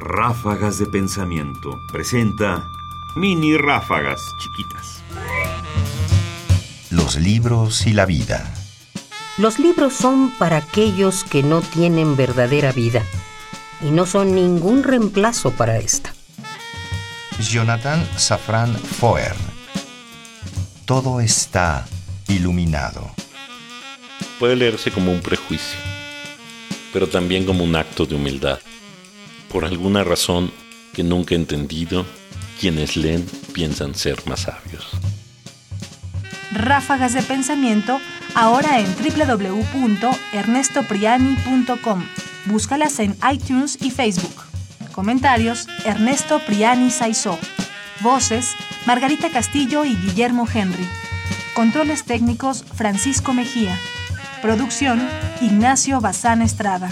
Ráfagas de Pensamiento presenta mini ráfagas chiquitas. Los libros y la vida. Los libros son para aquellos que no tienen verdadera vida y no son ningún reemplazo para esta. Jonathan Safran Foer. Todo está iluminado. Puede leerse como un prejuicio, pero también como un acto de humildad. Por alguna razón que nunca he entendido, quienes leen piensan ser más sabios. Ráfagas de pensamiento ahora en www.ernestopriani.com. Búscalas en iTunes y Facebook. Comentarios: Ernesto Priani Saizó. Voces: Margarita Castillo y Guillermo Henry. Controles técnicos: Francisco Mejía. Producción: Ignacio Bazán Estrada.